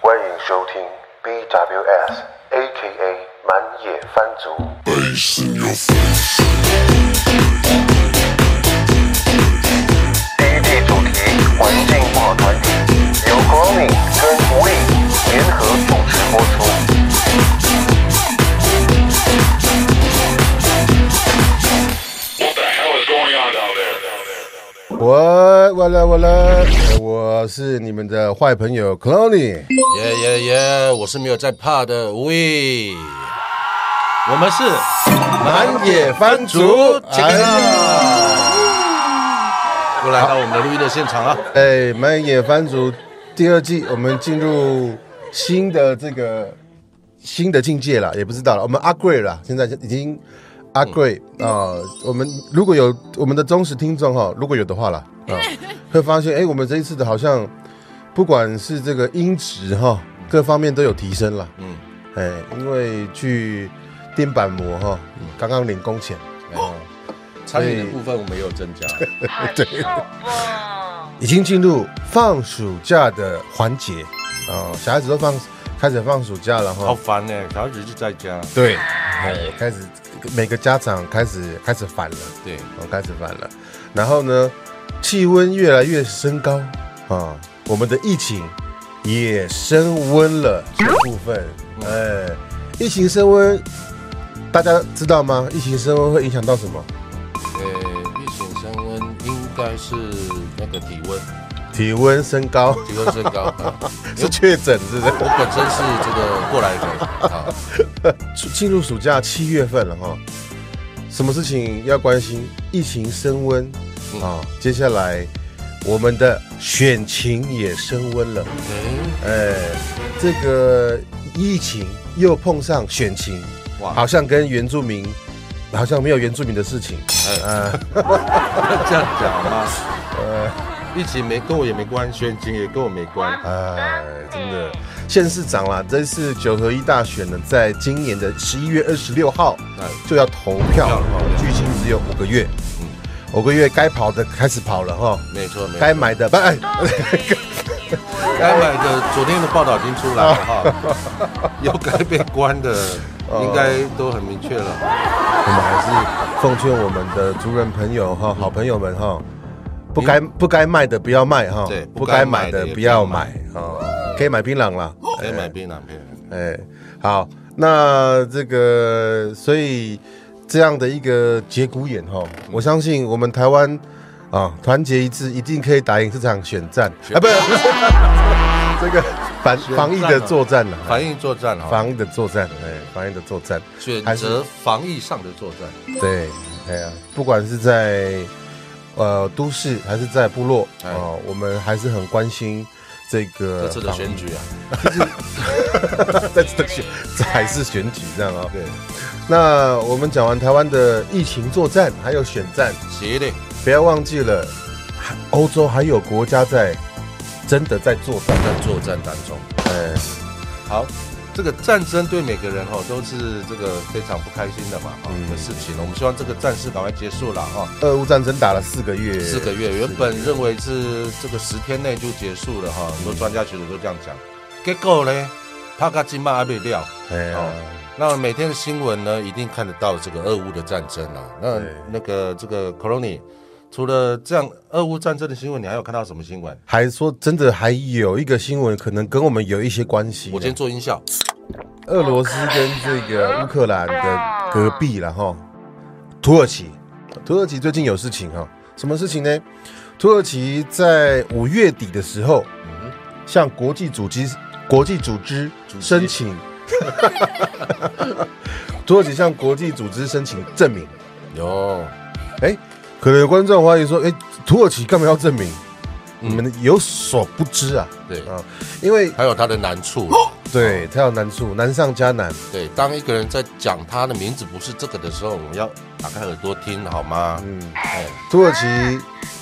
欢迎收听 BWS A.K.A 满野番族。第一季主题环境不好团体，由 Gromy 跟吴力联合我我来我来，我是你们的坏朋友 Clowny。耶耶耶！我是没有在怕的无畏。我们是满野番族，哎，又来到我们的录音的现场啊！哎，满野番族第二季，我们进入新的这个新的境界了，也不知道了，我们 upgrade 了，现在已经 upgrade 啊、我们如果有我们的忠实听众哈，如果有的话啦，啊、会发现哎，我们这一次的好像不管是这个音质哈，各方面都有提升了。嗯，哎，因为去钉板模哈，刚刚领工钱，哦，餐饮的部分我们也有增加。对，已经进入放暑假的环节哦，小孩子都放开始放暑假了好，烦呢，小孩子就在家。对，哎，开始每个家长开始开始烦了，对，哦，开始烦了，然后呢，气温越来越升高啊，我们的疫情也升温了这部分，哎，疫情升温，大家知道吗？疫情升温会影响到什么？呃，疫情升温应该是那个体温，体温升高，体温升高。啊 是确诊是不是？我本身是这个过来人啊，进入暑假七月份了哈，什么事情要关心？疫情升温嗯啊，接下来我们的选情也升温了。哎，哎，这个疫情又碰上选情，哇好像跟原住民好像没有原住民的事情。哎，呃，这样讲吗？呃，疫情没跟我也没关，选举也跟我没关。哎，真的，县市长啦，这次九合一大选呢，在今年的十一月二十六号哎，就要投票距今只有五个月，五个月该跑的开始跑了哈，没错，没错。该买的不哎，该买的，昨天的报道已经出来了哈，有该被关的，应该都很明确了。我们还是奉劝我们的族人朋友哈，好朋友们哈，不该不该卖的不要卖哈，对不该买的不要买啊，可以买槟榔啦，可以买槟榔片，哎，好，那这个所以这样的一个节骨眼哈，我相信我们台湾啊团结一致，一定可以打赢这场选战。啊，不是 这个防防疫的作战了，防疫作战哈，防疫的作战，哎，防疫的作战。选择防疫上的作战。对，哎呀，不管是在呃都市还是在部落哎。哦、我们还是很关心这个这次的选举啊，防，在这个选这还是选举这样啊、对，那我们讲完台湾的疫情作战，还有选战，协力不要忘记了，还欧洲还有国家在真的在作战。在作战当中。哎，好，这个战争对每个人哈都是这个非常不开心的嘛哈嗯的事情。我们希望这个战事赶快结束了哈。俄乌战争打了四个月，四个月，原本认为是这个十天内就结束了哈，很多专家学者都这样讲。结果呢，帕卡金马还没哦那每天的新闻呢，一定看得到这个俄乌的战争啊。那那个这个 Corona，除了这样俄乌战争的新闻，你还有看到什么新闻？还说真的还有一个新闻可能跟我们有一些关系。我今天做音效，俄罗斯跟这个乌克兰的隔壁了哈，土耳其，土耳其最近有事情哈，什么事情呢？土耳其在五月底的时候，嗯，向国际组织国际组织织申请，土耳其向国际组织申请证明。有，哎，可能有观众怀疑说，哎，土耳其干嘛要证明？嗯你们有所不知啊对，啊，因为还有它的难处。对它有难处，难上加难。对，当一个人在讲他的名字不是这个的时候，我们要打开耳朵听，好吗？嗯。哎，土耳其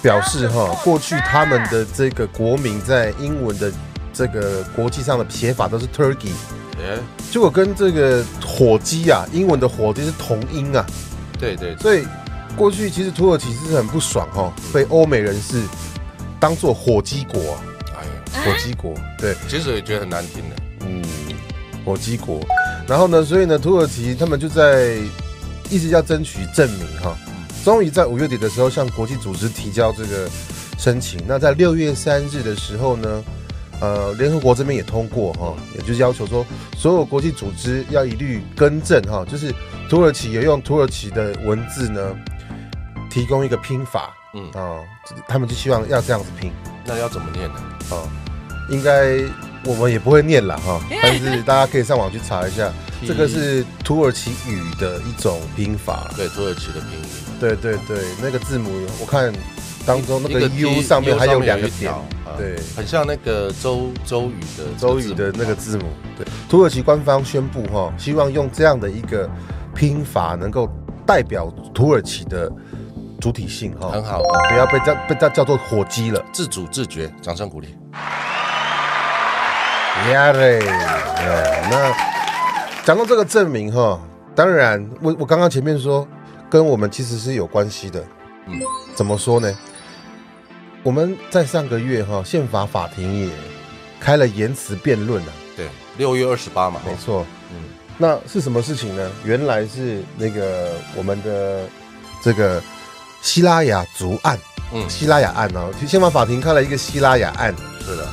表示，哈，过去他们的这个国民在英文的这个国际上的写法都是 Turkey，哎，结果跟这个火鸡啊，英文的火鸡是同音啊，对对，所以过去其实土耳其是很不爽哈、哦，被欧美人士当做火鸡国啊、哎呀，火鸡国，对，其实也觉得很难听的。嗯，火鸡国。然后呢，所以呢，土耳其他们就在一直要争取证明哈。终于在五月底的时候，向国际组织提交这个申请。那在六月三日的时候呢，呃，联合国这边也通过哈，也就是要求说，所有国际组织要一律更正哈，就是土耳其也用土耳其的文字呢，提供一个拼法，嗯嗯啊，他们就希望要这样子拼。那要怎么念呢？哦，应该我们也不会念了哈，但是大家可以上网去查一下，这个是土耳其语的一种拼法。对，土耳其的拼音。对对对，那个字母我看当中那个 U 上面还有两个点对，很像那个周周语的周语的那个字母。对，土耳其官方宣布哈，希望用这样的一个拼法能够代表土耳其的主体性哈，很好，不要被叫被叫叫做火鸡了。自主自觉，掌声鼓励。呀嘞，呃那讲到这个证明哈，当然我我刚刚前面说跟我们其实是有关系的，嗯，怎么说呢？我们在上个月哈，宪法法庭也开了言辞辩论啊，对，六月二十八嘛，没错，嗯，那是什么事情呢？原来是那个我们的这个希拉雅族案，嗯，希拉雅案哦，宪法法庭开了一个希拉雅案，是的，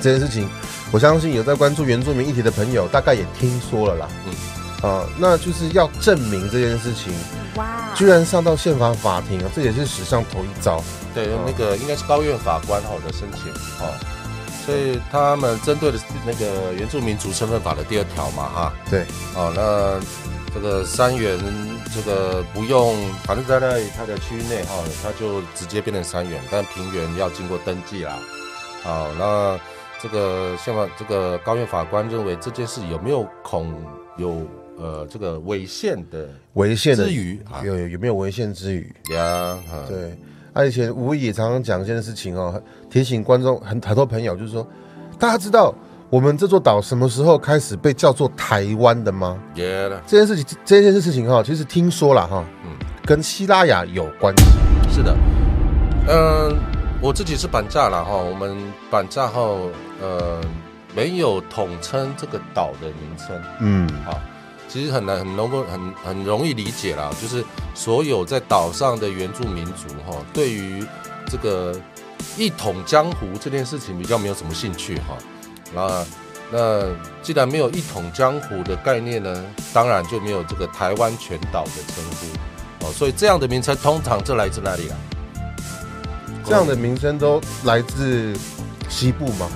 这件事情，我相信有在关注原住民议题的朋友，大概也听说了啦。嗯，啊，那就是要证明这件事情，哇，居然上到宪法法庭啊，这也是史上头一遭。对，哦。那个应该是高院法官哈的申请哦，所以他们针对的是那个原住民族身份法的第二条嘛哈，对，哦，那这个三元这个不用，反正在在它的区域内哈，它就直接变成三元，但平原要经过登记啦。好，那这个宪法这个高院法官认为这件事有没有恐有呃这个违宪的违宪的之余啊有有有没有违宪之余？呀？哈，对，而且吴也常常讲一件事情哦，提醒观众很很多朋友，就是说，大家知道我们这座岛什么时候开始被叫做台湾的吗？耶了，这件事情，这件事情哈，其实听说了哈，嗯。跟希拉雅有关系。是的，嗯、我自己是板架了哈，我们板架后呃没有统称这个岛的名称嗯，好，其实很难很能够很很容易理解啦，就是所有在岛上的原住民族哈，对于这个一统江湖这件事情比较没有什么兴趣哈，那。那既然没有一统江湖的概念呢，当然就没有这个台湾全岛的称呼哦，所以这样的名称通常这来自哪里啊？这样的名称都来自西部吗？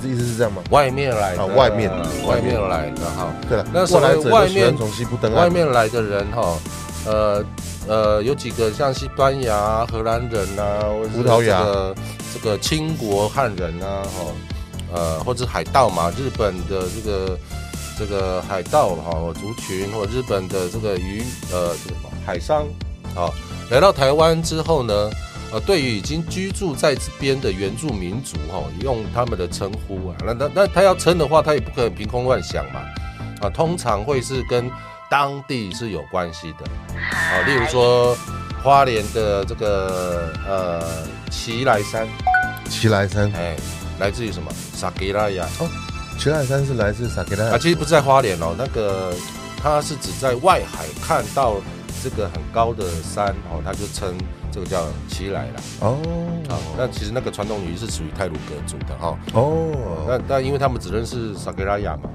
是意思是这样吗？外面来的，啊外面外面来的哈，对了，那所谓外面从西部登岸。外面来的人哈，呃呃，有几个像西班牙、荷兰人啊，葡萄牙这个这个清国汉人啊，哈，呃，或者海盗嘛，日本的这个这个海盗哈族群，或日本的这个渔呃这个海商，啊，来到台湾之后呢，呃，对于已经居住在这边的原住民族哈、用他们的称呼啊，那那那他要称的话，他也不可能凭空乱想嘛，啊，通常会是跟当地是有关系的，啊，例如说花莲的这个呃奇来山，奇来山，哎，来自于什么？萨吉拉雅奇莱山是来自萨克啊，拉，其实不是在花莲哦，那个它是指在外海看到这个很高的山哦，它就称这个叫奇来啦。哦。啊，那其实那个传统语是属于泰鲁格族的哈、哦，那那因为他们只认识萨吉拉雅嘛，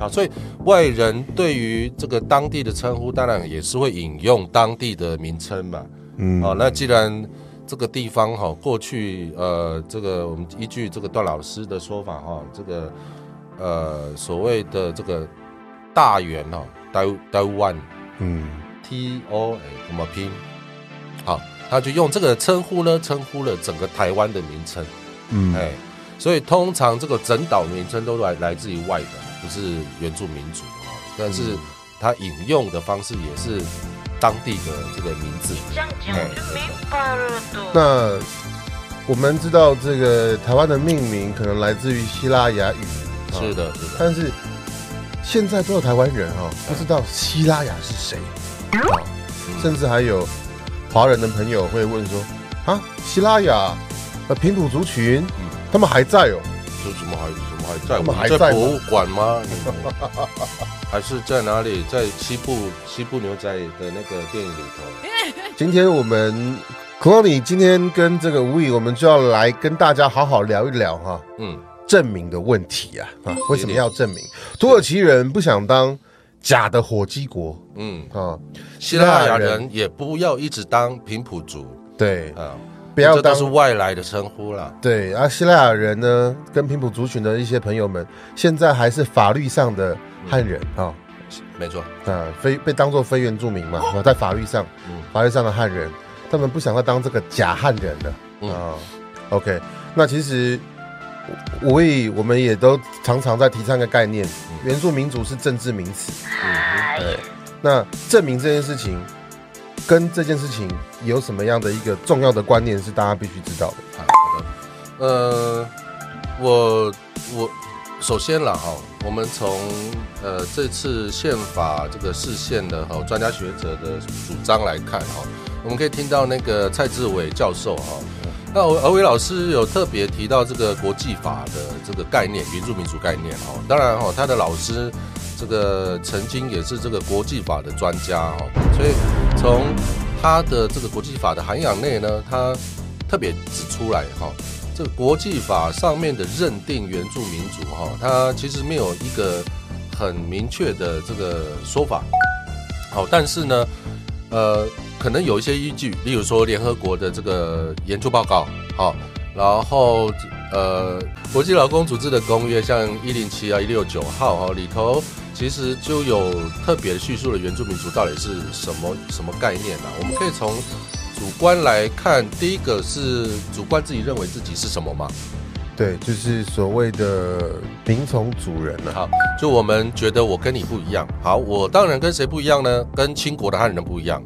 好，所以外人对于这个当地的称呼，当然也是会引用当地的名称嘛。嗯。好，那既然这个地方哈、过去呃，这个我们依据这个段老师的说法哈、这个呃所谓的这个大原哈、台台湾嗯 T O A 怎么拼？好，他就用这个称呼呢，称呼了整个台湾的名称。嗯哎，所以通常这个整岛名称都来来自于外的，不是原住民族哦。但是他引用的方式也是当地的这个名字。这样讲就明白了的。那我们知道这个台湾的命名可能来自于希腊雅语，啊是的，是的，但是现在多少台湾人哈、不知道希拉雅是谁啊，嗯甚至还有华人的朋友会问说啊，希拉雅呃平埔族群，嗯他们还在哦，就怎么还怎么还在？他们我还在博物馆吗？还是在哪里？在西部西部牛仔的那个电影里头。今天我们 c l o n y 今天跟这个吴宇，我们就要来跟大家好好聊一聊哈、嗯，证明的问题啊啊，为什么要证明？土耳其人不想当假的火鸡国嗯，啊，希腊雅人也不要一直当平埔族对，啊，不要当是外来的称呼啦。对，啊，希腊雅人呢，跟平埔族群的一些朋友们，现在还是法律上的汉人啊、没错，啊，非被当做非原住民嘛，啊，在法律上，嗯。法律上的汉人，他们不想再当这个假汉人了嗯。啊。OK，那其实我也我们也都常常在提倡一个概念，原住民族是政治名词。嗯对，那证明这件事情跟这件事情有什么样的一个重要的观念是大家必须知道的？好好的，呃，我我首先了哈，我们从呃这次宪法这个释宪的哈专家学者的主张来看哈，我们可以听到那个蔡志伟教授哈。那尔尔伟老师有特别提到这个国际法的这个概念，原住民族概念哈。当然哈，他的老师这个曾经也是这个国际法的专家哈，所以从他的这个国际法的涵养内呢，他特别指出来哈，这个国际法上面的认定原住民族哈，它其实没有一个很明确的这个说法。好，但是呢，呃，可能有一些依据，例如说联合国的这个研究报告，好，然后呃，国际劳工组织的公约，像一零七啊、一六九号哈里头，其实就有特别叙述了原住民族到底是什么什么概念啊。我们可以从主观来看，第一个是主观自己认为自己是什么嘛？对，就是所谓的民从主人啊。好，就我们觉得我跟你不一样。好，我当然跟谁不一样呢？跟清国的汉人不一样。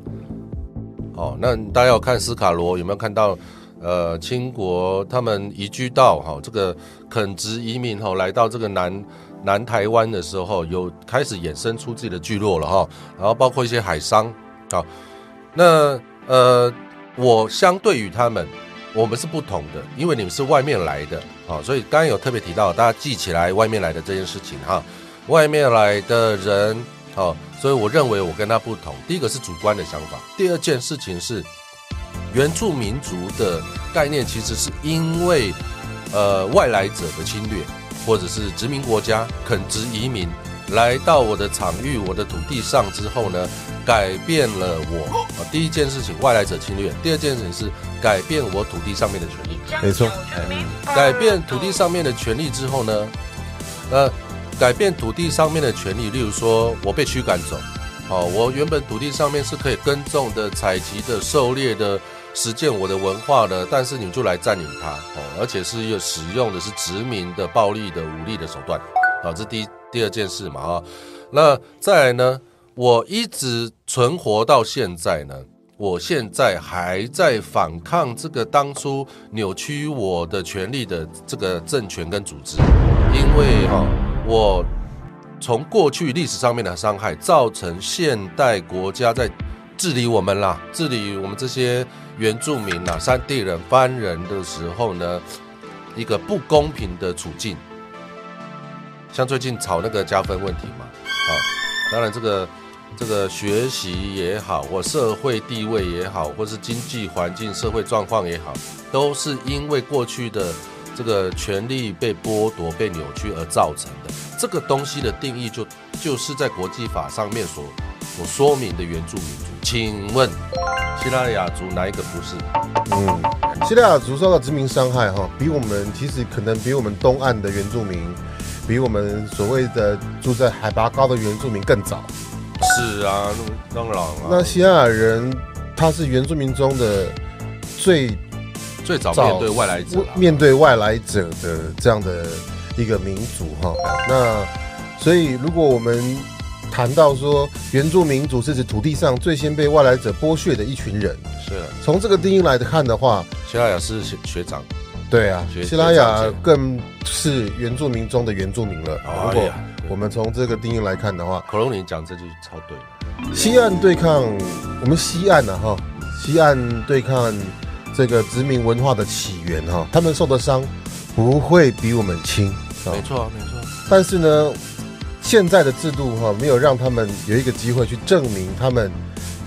哦，那大家有看斯卡罗有没有看到？呃，清国他们移居到哈、这个垦殖移民哈、来到这个南南台湾的时候，有开始衍生出自己的聚落了哈、然后包括一些海商。好，那呃，我相对于他们，我们是不同的，因为你们是外面来的，好、所以刚刚有特别提到，大家记起来外面来的这件事情哈、外面来的人，好、所以我认为我跟他不同。第一个是主观的想法，第二件事情是原住民族的概念，其实是因为呃外来者的侵略，或者是殖民国家垦殖移民来到我的场域、我的土地上之后呢，改变了我。啊，第一件事情外来者侵略，第二件事情是改变我土地上面的权利。没错，改变土地上面的权利之后呢，呃，改变土地上面的权利，例如说我被驱赶走，哦，我原本土地上面是可以耕种的、采集的、狩猎的、实践我的文化的，但是你就来占领它，哦，而且是又使用的是殖民的、暴力的、武力的手段，好、这第一第二件事嘛，啊、那再来呢，我一直存活到现在呢。我现在还在反抗这个当初扭曲我的权利的这个政权跟组织，因为哈、我从过去历史上面的伤害，造成现代国家在治理我们啦，治理我们这些原住民啦、山地人、番人的时候呢，一个不公平的处境。像最近吵那个加分问题嘛，啊，当然这个这个学习也好，或社会地位也好，或是经济环境、社会状况也好，都是因为过去的这个权利被剥夺、被扭曲而造成的。这个东西的定义就就是在国际法上面所所说明的原住民族。请问希腊雅族哪一个不是？嗯，希腊雅族受到殖民伤害哈，比我们其实可能比我们东岸的原住民，比我们所谓的住在海拔高的原住民更早。是啊，当然了。那希腊雅人他是原住民中的最最早早面对外来者啦，面对外来者的这样的一个民族哈。那所以如果我们谈到说，原住民族是指土地上最先被外来者剥削的一群人。是从这个定义来看的话，西亚雅是学学长，对啊，学希拉雅更是原住民中的原住民了。如果我们从这个定义来看的话，可龙你讲这句超对，西岸对抗我们西岸呢、哈，西岸对抗这个殖民文化的起源哈，他们受的伤不会比我们轻啊没。错没错，但是呢，现在的制度哈，没有让他们有一个机会去证明他们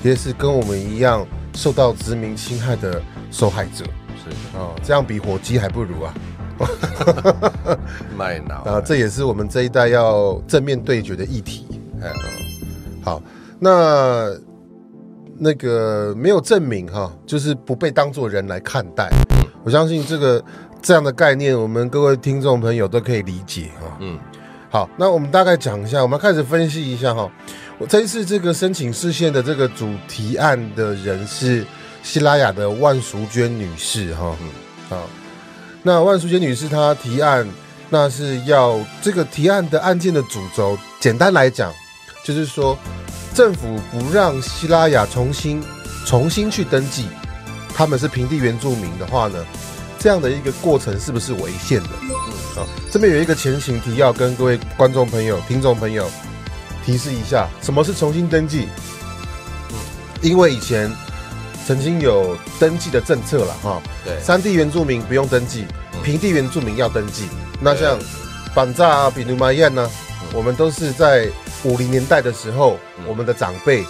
也是跟我们一样受到殖民侵害的受害者是啊，这样比火鸡还不如啊！卖脑 啊，这也是我们这一代要正面对决的议题。哎好，那那个没有证明哈，就是不被当作人来看待。我相信这个这样的概念，我们各位听众朋友都可以理解哈。嗯好，那我们大概讲一下，我们开始分析一下哈。我这一次这个申请视线的这个主题案的人是希拉雅的万淑娟女士哈。嗯好，那万淑娟女士她提案，那是要这个提案的案件的主轴，简单来讲，就是说政府不让希拉雅重新重新去登记，他们是平地原住民的话呢，这样的一个过程是不是违宪的？嗯，好，这边有一个前情提要，跟各位观众朋友、听众朋友提示一下，什么是重新登记？嗯因为以前曾经有登记的政策了哈，对。山地原住民不用登记，嗯。平地原住民要登记。那像对板扎啊、比努马燕呢，嗯。我们都是在五零年代的时候，嗯。我们的长辈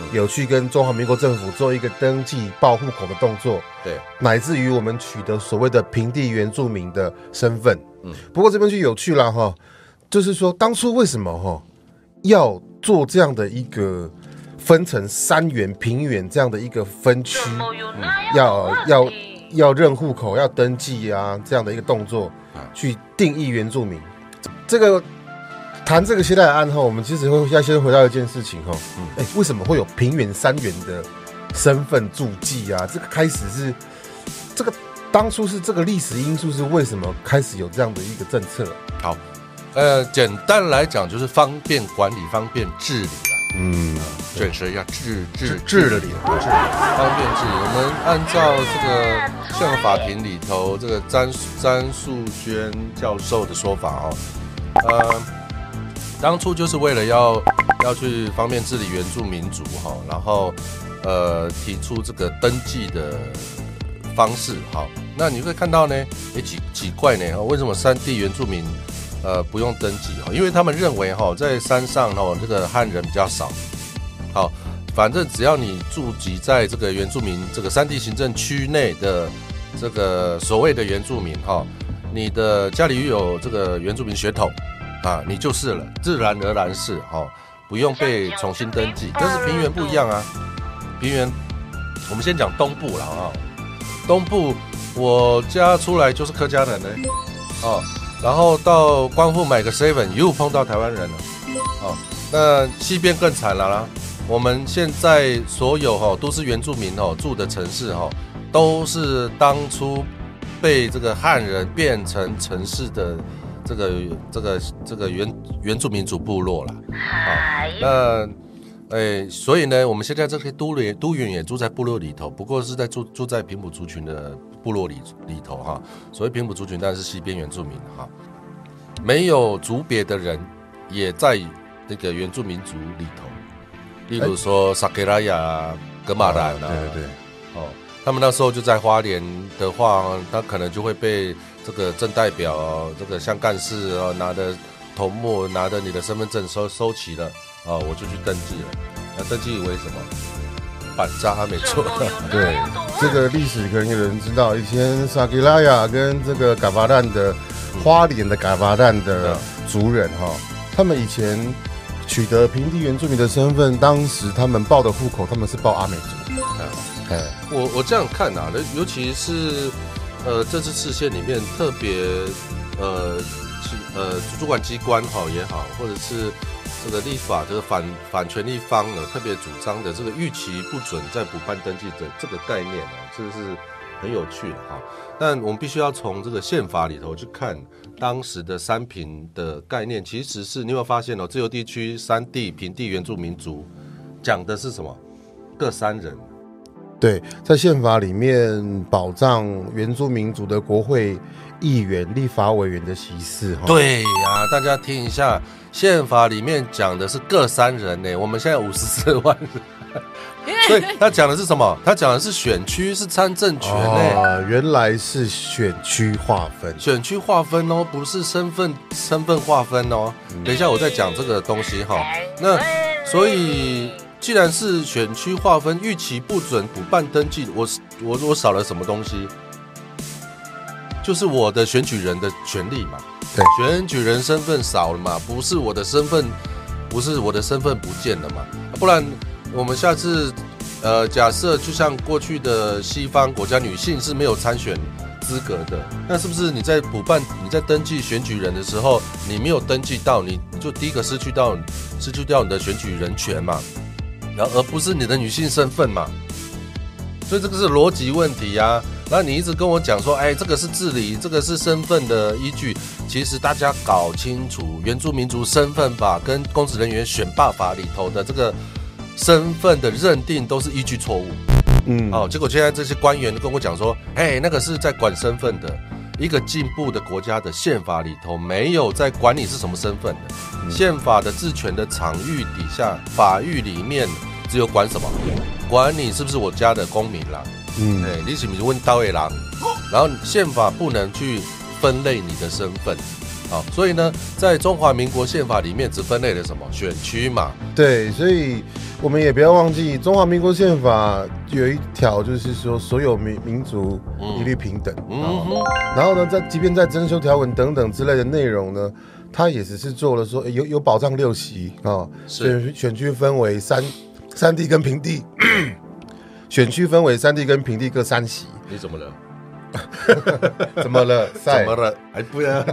嗯。有去跟中华民国政府做一个登记报户口的动作，对。乃至于我们取得所谓的平地原住民的身份。嗯。不过这边就有趣了哈，就是说当初为什么哈要做这样的一个分成三原、平原这样的一个分区，要要要认户口、要登记啊这样的一个动作啊，去定义原住民。这个谈这个现代的案后，我们其实会要先回到一件事情哈，嗯哎、为什么会有平原、三原的身份注记啊？这个开始是这个当初是这个历史因素是为什么开始有这样的一个政策？好，呃，简单来讲就是方便管理、方便治理啊。嗯，卷舌要治治治理治理方便治理。我们按照这个宪法庭里头这个詹詹素娟教授的说法哦，呃，当初就是为了要要去方便治理原住民族哈、然后呃提出这个登记的方式哈、那你会看到呢，也奇奇怪呢，为什么三地原住民呃不用登记哈？因为他们认为哈，在山上哦这个汉人比较少，好，反正只要你住籍在这个原住民这个山地行政区内的这个所谓的原住民哈，你的家里有这个原住民血统啊，你就是了，自然而然是哈，不用被重新登记。但是平原不一样啊，平原我们先讲东部了啊，东部我家出来就是客家人呢，哦，然后到光复买个 seven 又碰到台湾人了，哦，那西边更惨了啦。我们现在所有哈、都是原住民哦住的城市哈、都是当初被这个汉人变成城市的这个这个这个原原住民族部落了。好，那哎，所以呢，我们现在这些都原都原也住在部落里头，不过是在住住在平埔族群的部落里里头哈。所谓平埔族群，当然是西边原住民哈。没有族别的人也在那个原住民族里头，例如说萨克拉雅、格马兰啊，对对对，哦，他们那时候就在花莲的话，他可能就会被这个镇代表、哦、这个乡干事哦，拿着头目，拿着你的身份证收收齐了，哦，我就去登记了。那登记为什么？板扎没错，对，这个历史可能有人知道，以前萨吉拉雅跟这个嘎巴蛋的花莲的嘎巴蛋的族人哈，他们以前取得平地原住民的身份，当时他们报的户口，他们是报阿美族。哎，我我这样看啊，尤其是呃这次事件里面特别呃其呃主管机关好也好，或者是这个立法这个反反权利方呢特别主张的这个预期不准在补办登记的这个概念呢，这是很有趣的哈。但我们必须要从这个宪法里头去看当时的三平的概念，其实是你有没有发现哦？自由地区、山地、平地原住民族讲的是什么？各三人。对，在宪法里面保障原住民族的国会议员、立法委员的席次。哈，对呀，大家听一下，宪法里面讲的是各三人呢。我们现在五十四万人，所以他讲的是什么？他讲的是选区是参政权原来是选区划分。选区划分哦，不是身份身份划分哦。等一下我再讲这个东西哈。那所以。既然是选区划分，预期不准补办登记，我我我少了什么东西？就是我的选举人的权利嘛。对，选举人身份少了嘛，不是我的身份，不是我的身份不见了嘛？不然我们下次，呃，假设就像过去的西方国家，女性是没有参选资格的，那是不是你在补办、你在登记选举人的时候，你没有登记到，你就第一个失去到失去掉你的选举人权嘛？然后而不是你的女性身份嘛，所以这个是逻辑问题呀。那你一直跟我讲说，哎，这个是治理，这个是身份的依据。其实大家搞清楚，原住民族身份法跟公职人员选罢法里头的这个身份的认定都是依据错误。嗯，哦，结果现在这些官员跟我讲说，哎，那个是在管身份的。一个进步的国家的宪法里头没有在管你是什么身份的，宪法的治权的场域底下，法域里面只有管什么？管你是不是我家的公民啦？嗯，哎，你是不是问刀位郎？然后宪法不能去分类你的身份，好，所以呢，在中华民国宪法里面只分类了什么？选区嘛。对，所以。我们也不要忘记，中华民国宪法有一条，就是说所有民民族一律平等。嗯然后呢，在即便在征收条文等等之类的内容呢，它也只是做了说有有保障六席啊，选选区分为三三地跟平地，选区分为三地跟平地各三席。你怎么了？怎么了？怎么了？还不要？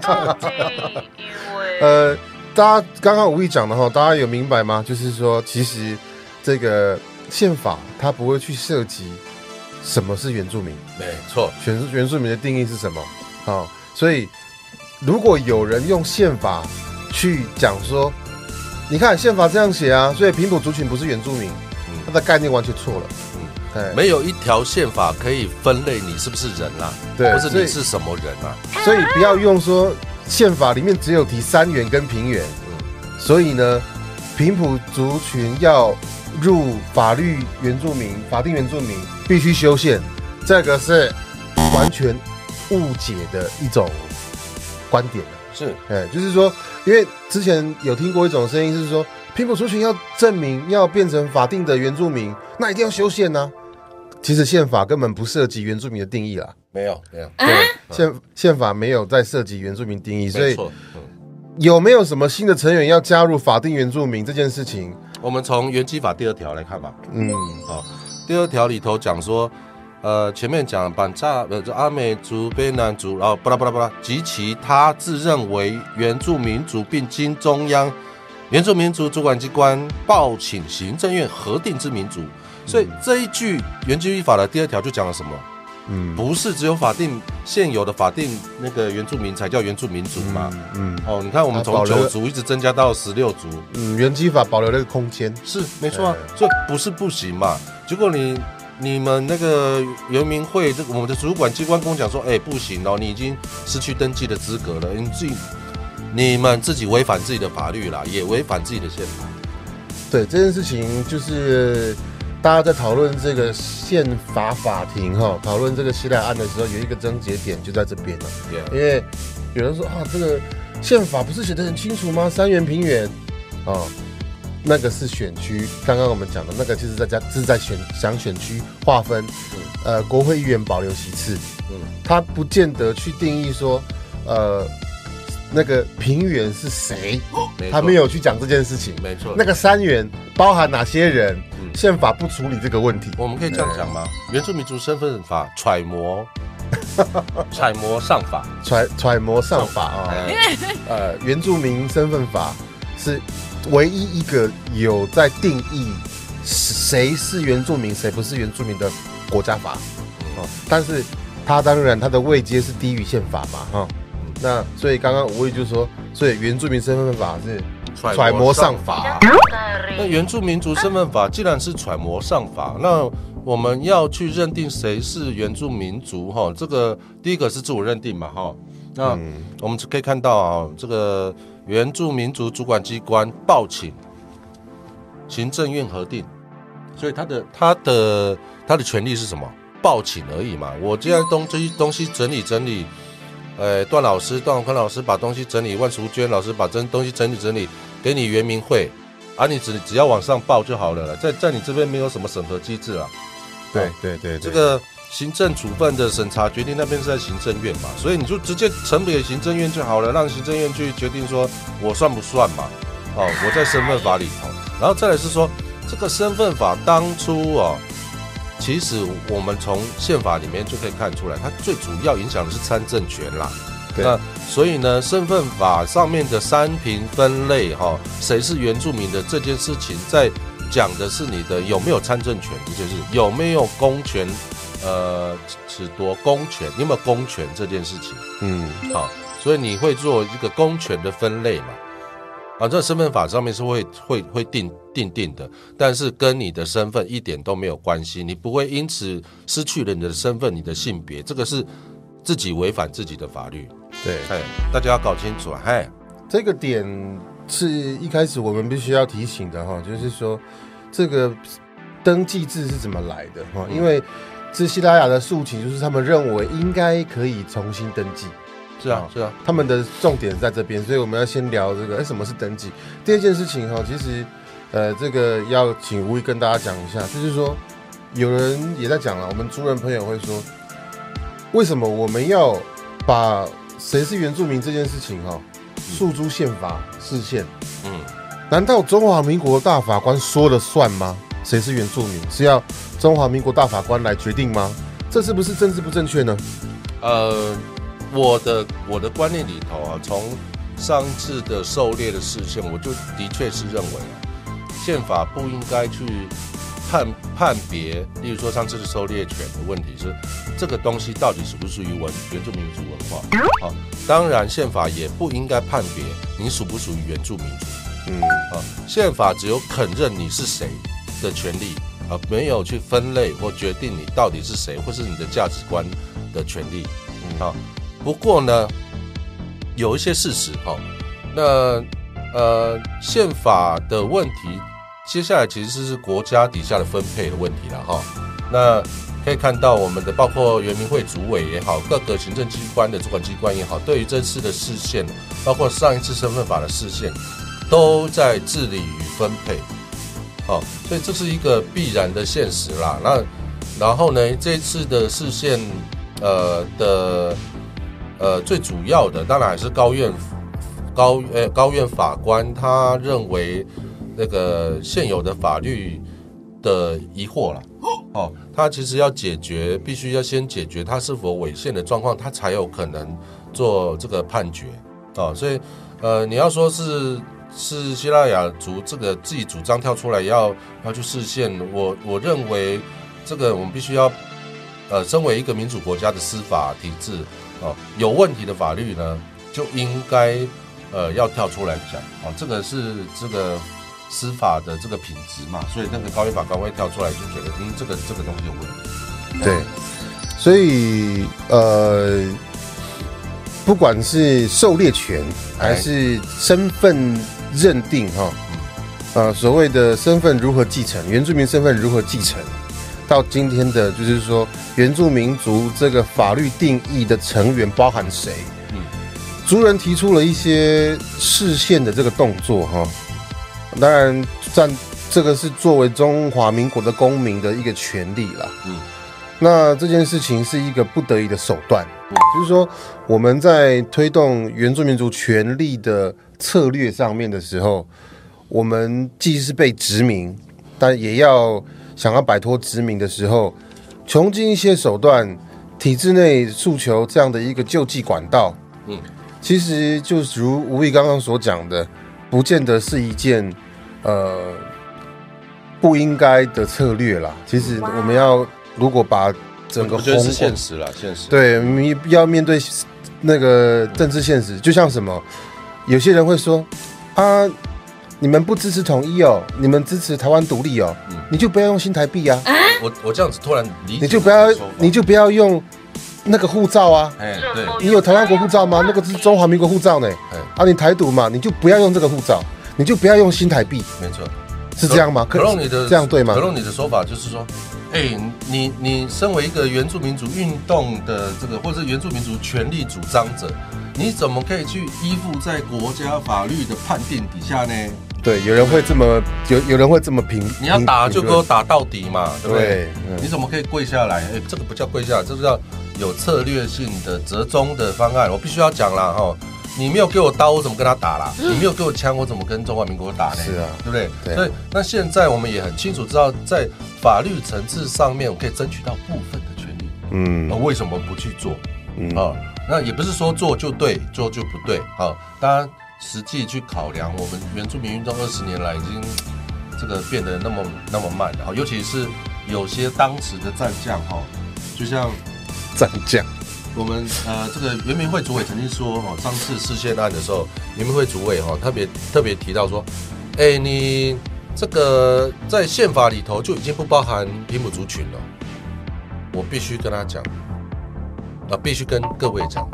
呃，大家刚刚无意讲的哈，大家有明白吗？就是说，其实。这个宪法它不会去涉及什么是原住民，没错，原原住民的定义是什么啊？所以如果有人用宪法去讲说，你看宪法这样写啊，所以平埔族群不是原住民，它的概念完全错了。嗯，没有一条宪法可以分类你是不是人啦，对，不是你是什么人啊？所以不要用说宪法里面只有提三元跟平原，嗯，所以呢，平埔族群要。入法律原住民法定原住民必须修宪，这个是完全误解的一种观点是，哎，就是说，因为之前有听过一种声音是说，平埔族群要证明要变成法定的原住民，那一定要修宪呢。其实宪法根本不涉及原住民的定义啦。没有，没有，对，宪宪法没有在涉及原住民定义，所以有没有什么新的成员要加入法定原住民这件事情？我们从原基法第二条来看吧。嗯，好，第二条里头讲说，呃，前面讲板扎呃，就阿美族、卑南族，然后巴拉巴拉巴拉，及其他自认为原住民族，并经中央原住民族主管机关报请行政院核定之民族。所以这一句原基法的第二条就讲了什么？嗯，不是只有法定现有的法定那个原住民才叫原住民族嘛？嗯，哦，你看我们从九族一直增加到十六族，嗯，原基法保留那个空间是没错啊，这不是不行嘛？结果你你们那个原民会这我们的主管机关跟我讲说，哎，不行哦，你已经失去登记的资格了，你自己你们自己违反自己的法律啦，也违反自己的宪法。对这件事情就是。大家在讨论这个宪法法庭哈，讨论这个希腊案的时候，有一个症结点就在这边了。因为有人说啊，这个宪法不是写的很清楚吗？三元平原啊，那个是选区。刚刚我们讲的那个，就是在家是在选想选区划分，呃，国会议员保留席次。嗯，他不见得去定义说，呃，那个平原是谁，他没有去讲这件事情。没错，那个三元包含哪些人？宪法不处理这个问题，我们可以这样讲吗？原住民族身份法揣摩，揣摩上法，揣揣摩上法啊！呃，原住民身份法是唯一一个有在定义谁是原住民，谁不是原住民的国家法。哦，但是它当然它的位阶是低于宪法嘛，哈。那所以刚刚吴毅就说，所以原住民身份法是揣摩上法。那原住民族身份法既然是揣摩上法，那我们要去认定谁是原住民族哈？这个第一个是自我认定嘛哈。那我们可以看到啊，这个原住民族主管机关报请行政院核定，所以他的他的他的权利是什么？报请而已嘛。我既然东这些东西整理整理，呃，段老师段永坤老师把东西整理，万淑娟老师把真东西整理整理，给你原民会，啊，你只只要往上报就好了，在在你这边没有什么审核机制啊。对对对，这个行政处分的审查决定那边是在行政院嘛，所以你就直接呈给行政院就好了，让行政院去决定说我算不算嘛？哦，我在身份法里头，然后再来是说这个身份法当初哦，其实我们从宪法里面就可以看出来，它最主要影响的是参政权啦。那所以呢，身份法上面的三平分类哈，谁是原住民的这件事情在。讲的是你的有没有参政权，就是有没有公权，呃，褫夺公权，你有没有公权这件事情？嗯，好，所以你会做一个公权的分类嘛？啊，这身份法上面是会会会定定定的，但是跟你的身份一点都没有关系，你不会因此失去了你的身份、你的性别，这个是自己违反自己的法律。对，哎，大家要搞清楚啊，嗨，这个点。是一开始我们必须要提醒的哈，就是说这个登记制是怎么来的哈？因为这西拉雅的诉请就是他们认为应该可以重新登记，是啊是啊，他们的重点在这边，所以我们要先聊这个，哎，什么是登记？第二件事情哈，其实呃，这个要请吴毅跟大家讲一下，就是说有人也在讲了，我们族人朋友会说，为什么我们要把谁是原住民这件事情哈？诉诸宪法释宪，嗯，难道中华民国大法官说了算吗？谁是原住民是要中华民国大法官来决定吗？这是不是政治不正确呢？呃，我的我的观念里头啊，从上次的狩猎的事件，我就的确是认为啊，宪法不应该去。判判别，例如说上次的狩猎犬的问题是，这个东西到底属不属于文原住民族文化？好，当然宪法也不应该判别你属不属于原住民族。嗯，啊，宪法只有肯认你是谁的权利，啊，没有去分类或决定你到底是谁或是你的价值观的权利。嗯啊，不过呢，有一些事实哈，那呃，宪法的问题。接下来其实是国家底下的分配的问题了哈。那可以看到我们的包括原民会主委也好，各个行政机关的主管机关也好，对于这次的视线，包括上一次身份法的视线，都在治理与分配。好，所以这是一个必然的现实啦。那然后呢，这次的视线，呃的呃最主要的当然还是高院高呃高院法官他认为。那个现有的法律的疑惑了，哦，他其实要解决，必须要先解决他是否违宪的状况，他才有可能做这个判决，哦，所以，呃，你要说是是希腊雅族这个自己主张跳出来要要去实现，我我认为这个我们必须要，呃，身为一个民主国家的司法体制，哦，有问题的法律呢，就应该呃要跳出来讲，哦，这个是这个。司法的这个品质嘛，所以那个高院法官会跳出来就觉得，嗯，这个这个东西有问题。对，所以呃，不管是狩猎权还是身份认定哈，呃，所谓的身份如何继承，原住民身份如何继承，到今天的就是说，原住民族这个法律定义的成员包含谁？嗯，族人提出了一些视线的这个动作哈。当然，占这个是作为中华民国的公民的一个权利了。嗯，那这件事情是一个不得已的手段。嗯，就是说我们在推动原住民族权利的策略上面的时候，我们既是被殖民，但也要想要摆脱殖民的时候，穷尽一些手段，体制内诉求这样的一个救济管道。嗯，其实就如吴毅刚刚所讲的，不见得是一件。呃，不应该的策略啦。其实我们要如果把整个我觉得是现实啦，现实。对，你要面对那个政治现实，就像什么，有些人会说啊，你们不支持统一哦，你们支持台湾独立哦，嗯你就不要用新台币啊，我我这样子突然理解，你就不要，你就不要用那个护照啊。哎对，你有台湾国护照吗？那个是中华民国护照呢。哎啊，你台独嘛，你就不要用这个护照，你就不要用新台币，没错。是这样吗？可龙你的这样对吗可？龙你的说法就是说，哎，你你身为一个原住民族运动的这个，或者是原住民族权利主张者，你怎么可以去依附在国家法律的判定底下呢？对，有人会这么有有人会这么评，你要打就给我打到底嘛，对不对？对，嗯你怎么可以跪下来？哎，这个不叫跪下来，这个叫有策略性的折中的方案。我必须要讲啦，哈，你没有给我刀，我怎么跟他打啦？你没有给我枪，我怎么跟中华民国打呢？是啊对不对？对啊所以那现在我们也很清楚知道，在法律层次上面，我可以争取到部分的权利。嗯那为什么不去做？嗯啊，那也不是说做就对，做就不对啊。当然，实际去考量，我们原住民运动二十年来已经这个变得那么那么慢然后，尤其是有些当时的战将哈，就像战将，我们呃这个原民会主委曾经说哈，上次事件案的时候，原民会主委哈特别特别提到说，哎，你这个在宪法里头就已经不包含平埔族群了，我必须跟他讲，啊，必须跟各位讲，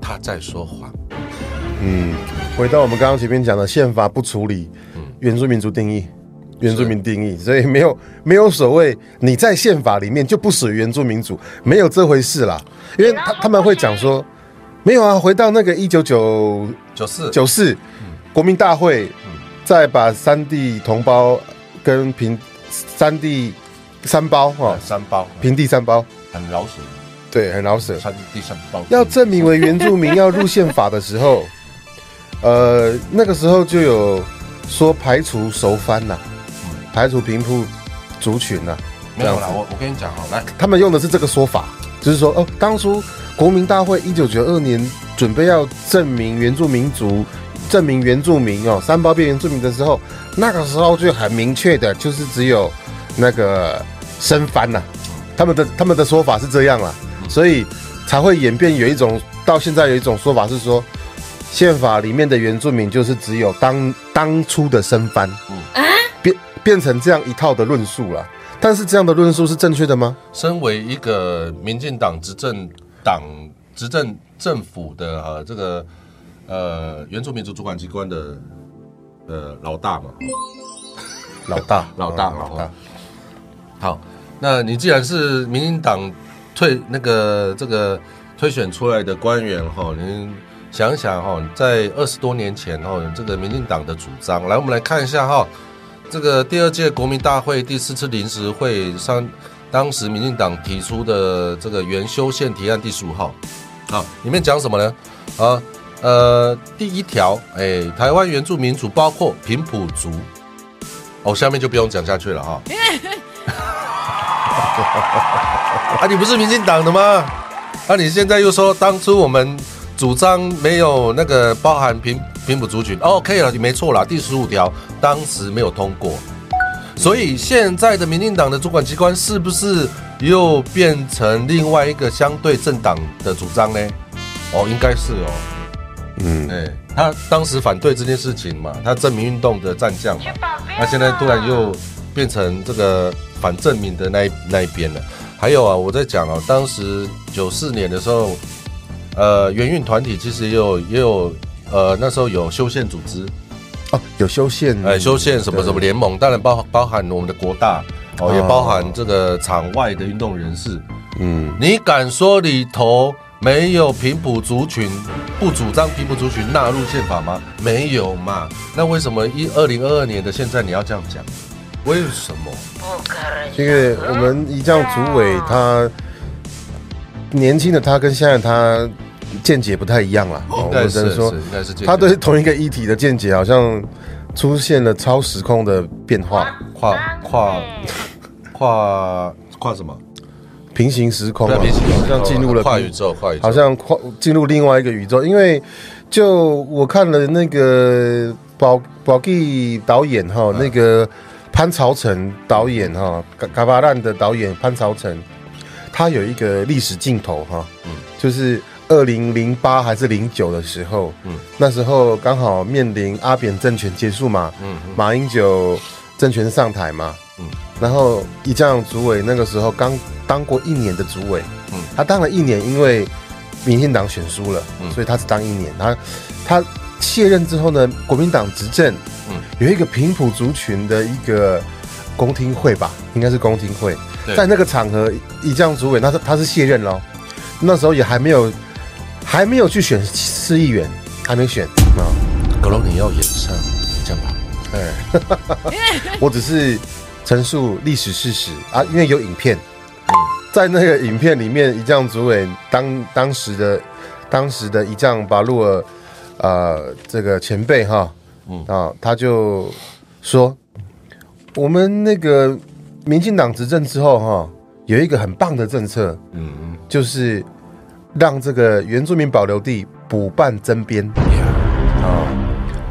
他在说谎。嗯，回到我们刚刚前面讲的宪法不处理嗯。原住民族定义。原住民定义，所以没有没有所谓你在宪法里面就不属于原住民族，没有这回事啦。因为他他们会讲说，没有啊，回到那个一九九九四。九四国民大会，再把三地同胞跟平三地三胞哦，三包平地三胞，很老舍，对，很老舍。三地三包。要证明为原住民 要入宪法的时候，呃，那个时候就有说排除熟番呐、排除平埔族群呐、没有啦，这样子。我我跟你讲好，来，他们用的是这个说法，就是说哦，当初国民大会一九九二年准备要证明原住民族。证明原住民哦，三胞变原住民的时候，那个时候就很明确的，就是只有那个生番呐、他们的他们的说法是这样啦，所以才会演变有一种到现在有一种说法是说，宪法里面的原住民就是只有当当初的生番，嗯变变成这样一套的论述了。但是这样的论述是正确的吗？身为一个民进党执政党执政政府的呃这个呃原住民族主管机关的呃老大嘛，老大，老大嗯老大，好，那你既然是民进党退那个这个推选出来的官员哈，您想一想哈，在二十多年前哈，这个民进党的主张，来我们来看一下哈，这个第二届国民大会第四次临时会上，当时民进党提出的这个原修宪提案第十五号，好，里面讲什么呢？啊，呃，第一条，哎，台湾原住民族包括平埔族。哦，下面就不用讲下去了哈。啊，你不是民进党的吗？啊，你现在又说当初我们主张没有那个包含平平埔族群，哦，可以了，你没错啦，第十五条当时没有通过，所以现在的民进党的主管机关是不是又变成另外一个相对政党的主张呢？哦，应该是哦。嗯，哎，他当时反对这件事情嘛，他证明运动的战将嘛，那现在突然又变成这个反证明的那一那一边了。还有啊，我在讲啊，当时九四年的时候，呃，原运团体其实也有也有呃那时候有修宪组织，哦，有修宪，哎，修宪什么什么联盟，当然包包含我们的国大哦，也包含这个场外的运动人士。嗯，你敢说里头没有平埔族群，不主张平埔族群纳入宪法吗？没有嘛？那为什么一二零二二年的现在你要这样讲？为什么？因为我们一将主委他年轻的他跟现在他见解不太一样啦，哦我只能说应该是他对同一个议题的见解好像出现了超时空的变化，跨跨跨跨什么？平行时空啊，好像进入了跨宇宙，跨宇宙，好像跨进入另外一个宇宙，因为就我看了那个宝宝弟导演哈，那个潘朝成导演哈，嘎嘎巴烂的导演潘朝成，它有一个历史镜头哈，嗯。就是二零零八还是零九的时候，嗯。那时候刚好面临阿扁政权结束嘛，嗯嗯。马英九政权上台嘛，嗯。然后一将主委那个时候刚当过一年的主委，嗯。他当了一年，因为民进党选输了，嗯。所以他只当一年。他他卸任之后呢，国民党执政，嗯。有一个平埔族群的一个公听会吧，应该是公听会，对在那个场合，一将主委，他是他是卸任喽，那时候也还没有还没有去选市议员，还没选。啊。可能你要演上这样吧。哎，我只是陈述历史事实啊，因为有影片，在那个影片里面，一将主委当当时的当时的一将巴路尔，呃，这个前辈哈，嗯。啊，他就说，我们那个民进党执政之后哈，有一个很棒的政策，嗯嗯就是让这个原住民保留地补办增编。啊，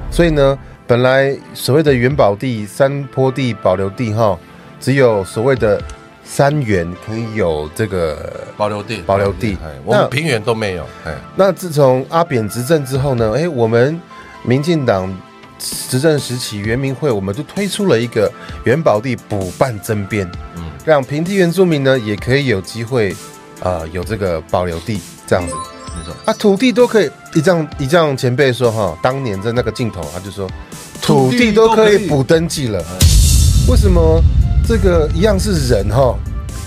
所以呢，本来所谓的原保地、山坡地保留地哈，只有所谓的山原可以有这个。保留地，保留地哎，我们平原都没有，哎，那自从阿扁执政之后呢，哎，我们民进党执政时期，原民会我们就推出了一个元宝地补办增编，嗯让平地原住民呢也可以有机会，呃，有这个保留地这样子。没错，啊，土地都可以，一丈一丈前辈说哈，当年在那个镜头，他就说土地都可以。补登记了，为什么这个一样是人哈，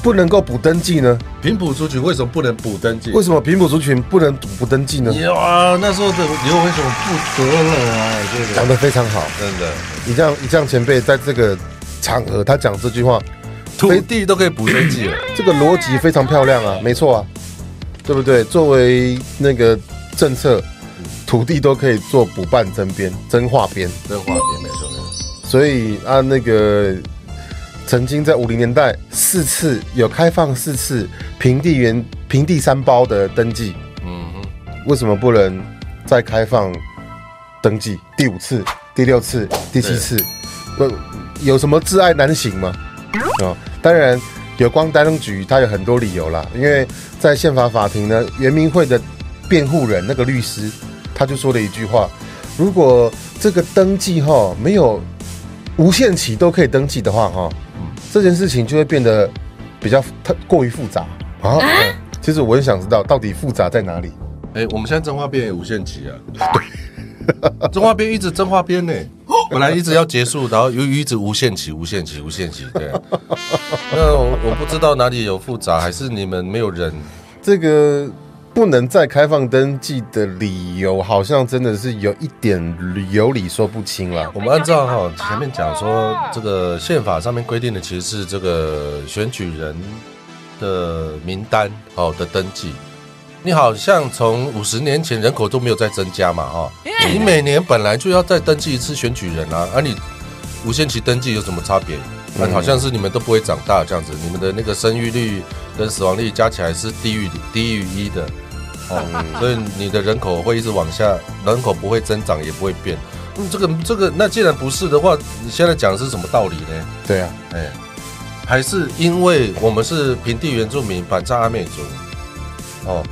不能够补登记呢？平埔族群为什么不能补登记？为什么平埔族群不能补登记呢？有啊，那时候的刘为什么不得了啊？这讲个得非常好，真的，你这样，你这样前辈在这个场合他讲这句话，土地都可以补登记了，这个逻辑非常漂亮啊，没错啊，对不对？作为那个政策，土地都可以做补办增编、增划编。真话编没错，没错所以啊，那个曾经在五零年代四次有开放四次平地原平地三包的登记，嗯哼，为什么不能再开放登记第五次、第六次、第七次？不，有什么挚爱难行吗？啊、当然，有关担当局他有很多理由啦，因为在宪法法庭呢，原民会的辩护人那个律师他就说了一句话：如果这个登记哈没有无限期都可以登记的话哈，这件事情就会变得比较太过于复杂啊。嗯其实我也想知道到底复杂在哪里。哎，我们现在真话变也无限期啊，对，真话变一直真话变呢，本来一直要结束，然后又一直无限期、无限期、无限期，对。那我我不知道哪里有复杂，还是你们没有人？这个不能再开放登记的理由，好像真的是有一点有理说不清了。我们按照哈前面讲说，这个宪法上面规定的其实是这个选举人的名单哦的登记。你好像从五十年前人口都没有再增加嘛哈，你每年本来就要再登记一次选举人啊，而、你无限期登记有什么差别？那、好像是你们都不会长大这样子，你们的那个生育率跟死亡率加起来是低于低于一的，哦，所以你的人口会一直往下，人口不会增长也不会变。嗯，这个这个，那既然不是的话，你现在讲的是什么道理呢？对啊，哎，还是因为我们是平地原住民反差阿美族，哦，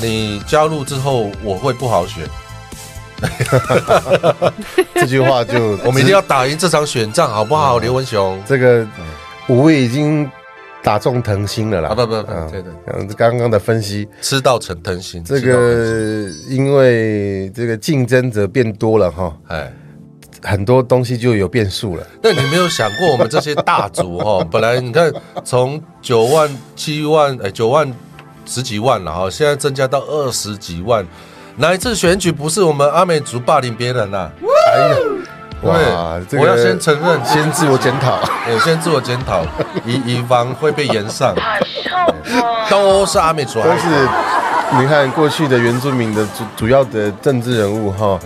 你加入之后我会不好选，这句话就 我们一定要打赢这场选战，好不好，刘文雄？这个五位已经打中藤心了啦。啊不不不嗯对对嗯，刚刚的分析，吃到成藤心，这个因为这个竞争者变多了哈，哎。很多东西就有变数了。但你没有想过，我们这些大族哈，本来你看从九万、七万、哎九万、十几万了哈，现在增加到二十几万。哪一次选举不是我们阿美族霸凌别人呐、哎呀，哇，我要先承认，先自我检讨。我 先自我检讨，以以防会被延上。都是阿美族都孩子，是你看过去的原住民的主主要的政治人物哈，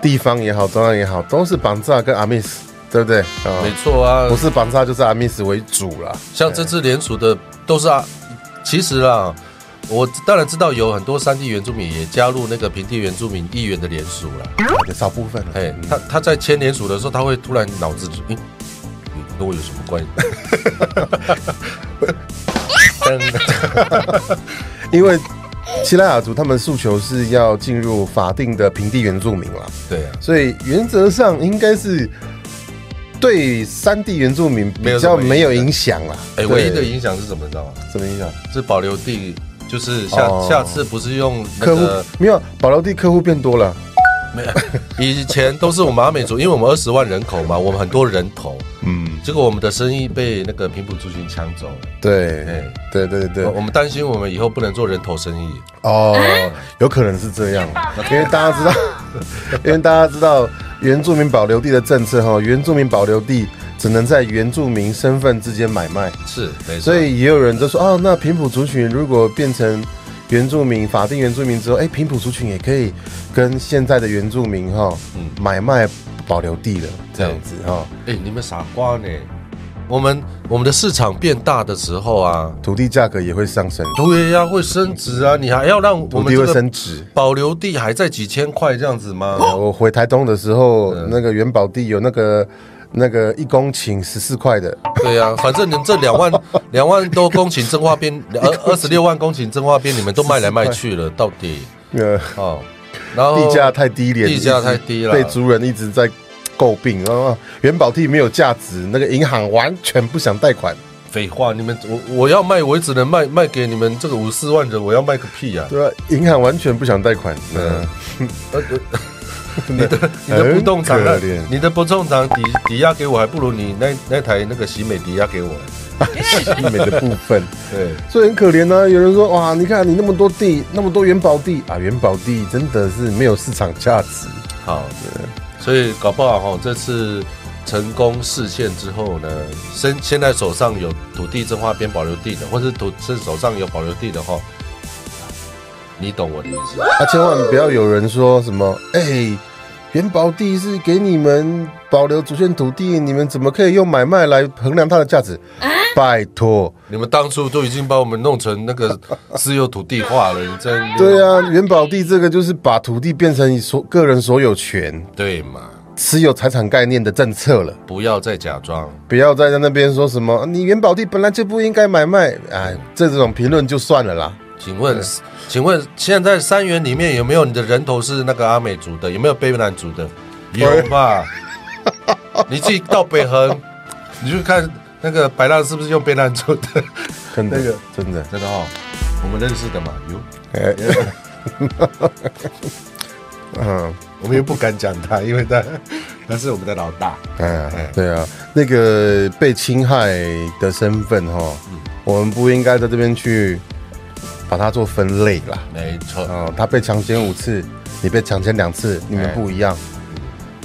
地方也好，中央也好，都是绑架跟阿密斯，对不对？啊没错啊不。是绑架就是阿密斯为主啦。像这次联署的都是啊，其实啦，我当然知道有很多山地原住民也加入那个平地原住民议员的联署了。有少部分了。哎，他他在签联署的时候，他会突然脑子就，嗯，嗯跟我有什么关系？噔，因为希拉雅族他们诉求是要进入法定的平地原住民了，对啊，所以原则上应该是对山地原住民比较没有影响啦。哎，对唯一的影响是什么？你知道吗？什么影响？是保留地，就是下哦。下次不是用那客户没有保留地客户变多了，没有，以前都是我们阿美族，因为我们二十万人口嘛，我们很多人头，嗯，结果我们的生意被那个平埔族群抢走了。对哎，对对对我我们担心我们以后不能做人头生意。哦，有可能是这样，因为大家知道，因为大家知道原住民保留地的政策哈，原住民保留地只能在原住民身份之间买卖，是，没错。所以也有人就说啊，那平埔族群如果变成原住民法定原住民之后，哎，平埔族群也可以跟现在的原住民哈，嗯买卖保留地了，这样子哈，哎、你们傻瓜呢？我们我们的市场变大的时候啊，土地价格也会上升，对呀、会升值啊，你还要让我土地会们升值。保留地还在几千块这样子吗？我回台东的时候，嗯那个元宝地有那个那个一公顷十四块的，对呀、反正你们这两万 两万多公顷真花边，二二十六万公顷真花边，你们都卖来卖去了，到底呃，哦，然后地价太低廉，地价太低了被族人一直在诟病。然后元宝地没有价值，那个银行完全不想贷款，废话，你们我我要卖，我也只能卖卖给你们这个五四万人，我要卖个屁呀、对啊？银行完全不想贷款。嗯，你的你的不动产你的不动产抵抵押给我，还不如你那那台那个喜美抵押给我。喜美的部分，对，所以很可怜呢、有人说哇，你看你那么多地，那么多元宝地啊，元宝地真的是没有市场价值。好，所以搞不好哈，这次成功实现之后呢，现现在手上有土地正花边保留地的，或是土是手上有保留地的话，你懂我的意思。啊，千万不要有人说什么，哎、元宝地是给你们保留主权土地，你们怎么可以用买卖来衡量它的价值？拜托，你们当初都已经把我们弄成那个私有土地化了，你真对啊，元宝地这个就是把土地变成你所个人所有权、对嘛？持有财产概念的政策了。不要再假装。不要再在那边说什么你元宝地本来就不应该买卖，哎，这种评论就算了啦。请问，请问现在三元里面有没有你的人头是那个阿美族的？有没有卑南族的？有吧？你自己到北横，你去看那个白浪是不是用卑南族的？真的，那个真的，真的哦，我们认识的嘛，有。哎，嗯。我们又不敢讲他，因为他他是我们的老大。哎，对啊，那个被侵害的身份哈，我们不应该在这边去把它做分类啦。没错，嗯，他被强奸五次，你被强奸两次，你们哎不一样。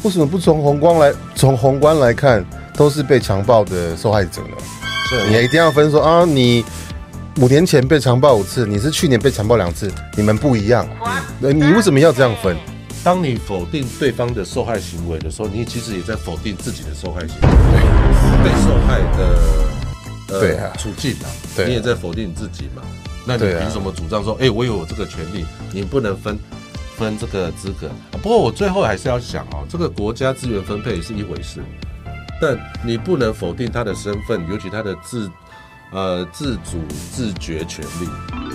为什么不从宏观来从宏观来看，都是被强暴的受害者呢？你一定要分说啊，你五年前被强暴五次，你是去年被强暴两次，你们不一样。呃你为什么要这样分？当你否定对方的受害行为的时候，你其实也在否定自己的受害行为，对被受害的呃对啊处境啊，对啊你也在否定你自己嘛。那你凭什么主张说，哎、我有这个权利，你不能分分这个资格？啊不过我最后还是要想哦，这个国家资源分配是一回事，但你不能否定他的身份，尤其他的自呃自主自觉权利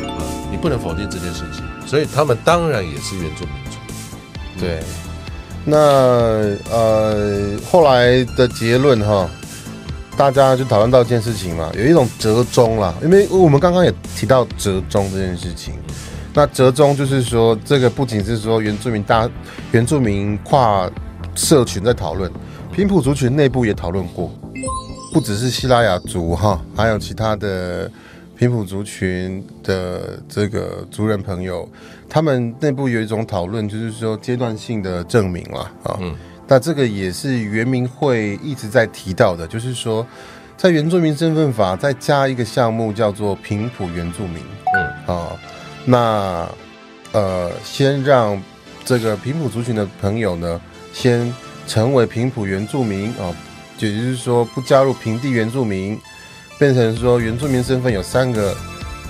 啊、你不能否定这件事情。所以他们当然也是原住民族。对，那呃后来的结论哈，大家就讨论到一件事情嘛，有一种折中啦，因为我们刚刚也提到折中这件事情。那折中就是说，这个不仅是说原住民大原住民跨社群在讨论，平埔族群内部也讨论过，不只是希拉雅族哈，还有其他的平埔族群的这个族人朋友，他们内部有一种讨论，就是说阶段性的证明啦啊。嗯那这个也是原民会一直在提到的，就是说，在原住民身份法再加一个项目叫做平埔原住民。嗯啊，那呃，先让这个平埔族群的朋友呢，先成为平埔原住民啊，也就是说不加入平地原住民，变成说原住民身份有三个